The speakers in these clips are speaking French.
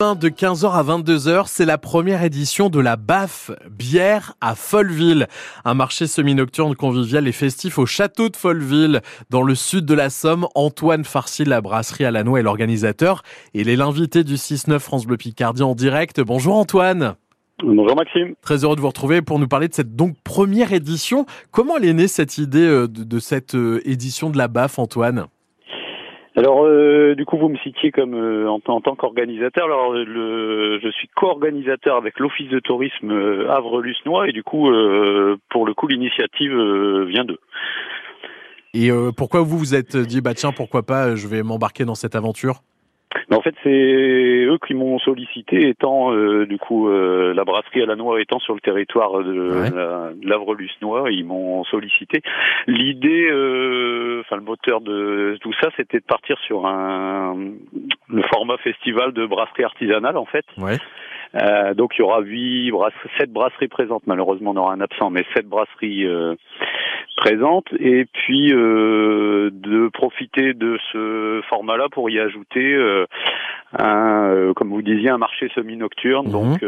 De 15h à 22h, c'est la première édition de la BAF, bière à Folleville. Un marché semi-nocturne convivial et festif au château de Folleville, dans le sud de la Somme. Antoine Farcy, la brasserie à la noix est l'organisateur. Il est l'invité du 6-9 France Bleu Picardie en direct. Bonjour Antoine. Bonjour Maxime. Très heureux de vous retrouver pour nous parler de cette donc première édition. Comment elle est née cette idée euh, de, de cette euh, édition de la BAF, Antoine? Alors, euh, du coup, vous me citiez comme euh, en, tant qu'organisateur. Alors, le, je suis co-organisateur avec l'Office de tourisme euh, Havre-Lusnois et du coup, euh, pour le coup, l'initiative vient d'eux. Et pourquoi vous vous êtes dit, bah tiens, pourquoi pas, je vais m'embarquer dans cette aventure? En fait, c'est eux qui m'ont sollicité, étant euh, du coup euh, la brasserie à la noix étant sur le territoire de, l'Avre-Lusnois, ils m'ont sollicité. L'idée, euh, enfin le moteur de tout ça, c'était de partir sur un le format festival de brasserie artisanale en fait. Ouais. Euh, donc il y aura huit brasseries, sept brasseries présentes. Malheureusement, on aura un absent, mais sept brasseries euh, présentes. Et puis euh, profiter de ce format-là pour y ajouter un, comme vous disiez, un marché semi-nocturne. Mhm. Donc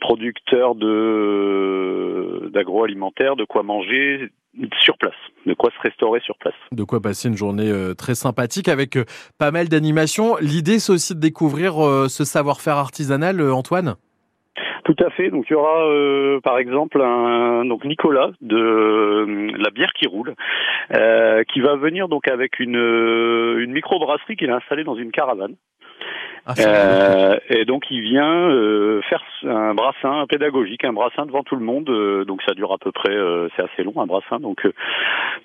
producteur de d'agroalimentaire, de quoi manger sur place, de quoi se restaurer sur place. De quoi passer une journée euh, très sympathique avec euh, pas mal d'animations. L'idée, c'est aussi de découvrir euh, ce savoir-faire artisanal, Antoine? Tout à fait. Donc il y aura par exemple un, donc Nicolas de bière qui roule, qui va venir donc avec une, une microbrasserie qu'il a installée dans une caravane. Ah, euh, et donc il vient euh, faire un brassin pédagogique, un brassin devant tout le monde. Euh, donc ça dure à peu près, euh, c'est assez long un brassin, donc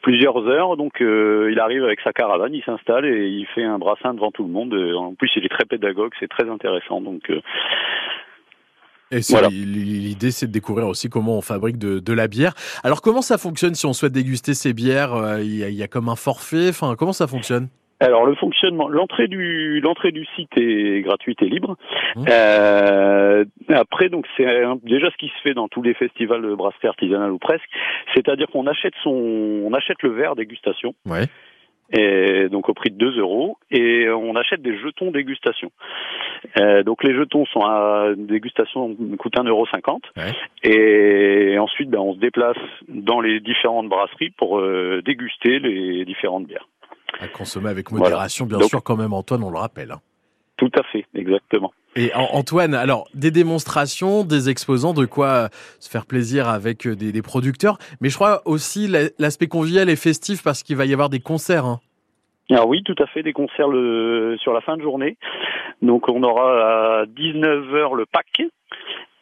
plusieurs heures. Donc il arrive avec sa caravane, il s'installe et il fait un brassin devant tout le monde. en plus il est très pédagogue, c'est très intéressant. Donc et l'idée, c'est de découvrir aussi comment on fabrique de, de, la bière. Alors, comment ça fonctionne si on souhaite déguster ces bières Il y, a, il y a comme un forfait? Enfin, comment ça fonctionne? Alors le fonctionnement, l'entrée du l'entrée du site est gratuite et libre. Mmh. Euh, après donc c'est déjà ce qui se fait dans tous les festivals de brasserie artisanale ou presque, c'est-à-dire qu'on achète son on achète le verre dégustation. Ouais. Et donc au prix de 2 euros et on achète des jetons dégustation. Euh, donc les jetons sont à dégustation coûtent 1,50 euro ouais. et ensuite ben, on se déplace dans les différentes brasseries pour euh, déguster les différentes bières. À consommer avec modération, bien sûr, quand même, Antoine, on le rappelle. Hein. Tout à fait, exactement. Et Antoine, alors des démonstrations, des exposants, de quoi se faire plaisir avec euh, des, producteurs, mais je crois aussi l'aspect convivial et festif parce qu'il va y avoir des concerts. Hein. Alors oui, tout à fait, des concerts le, sur la fin de journée. Donc on aura à 19h le pack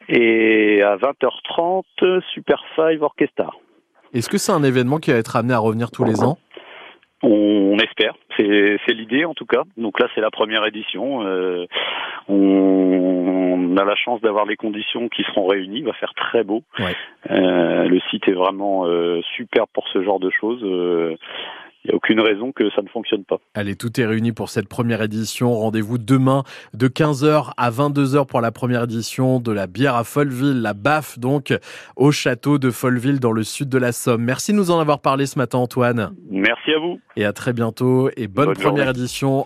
et à 20h30 Super Five Orchestra. Est-ce que c'est un événement qui va être amené à revenir tous les ans? On, espère, c'est l'idée en tout cas. Donc là, c'est la première édition. Euh, on, a la chance d'avoir les conditions qui seront réunies. Il va faire très beau. Euh, le site est vraiment euh, super pour ce genre de choses. Il n'y a aucune raison que ça ne fonctionne pas. Allez, tout est réuni pour cette première édition. Rendez-vous demain de 15h à 22h pour la première édition de la bière à Folleville, la BAF donc, au château de Folleville dans le sud de la Somme. Merci de nous en avoir parlé ce matin Antoine. Merci à vous. Et à très bientôt et bonne, première édition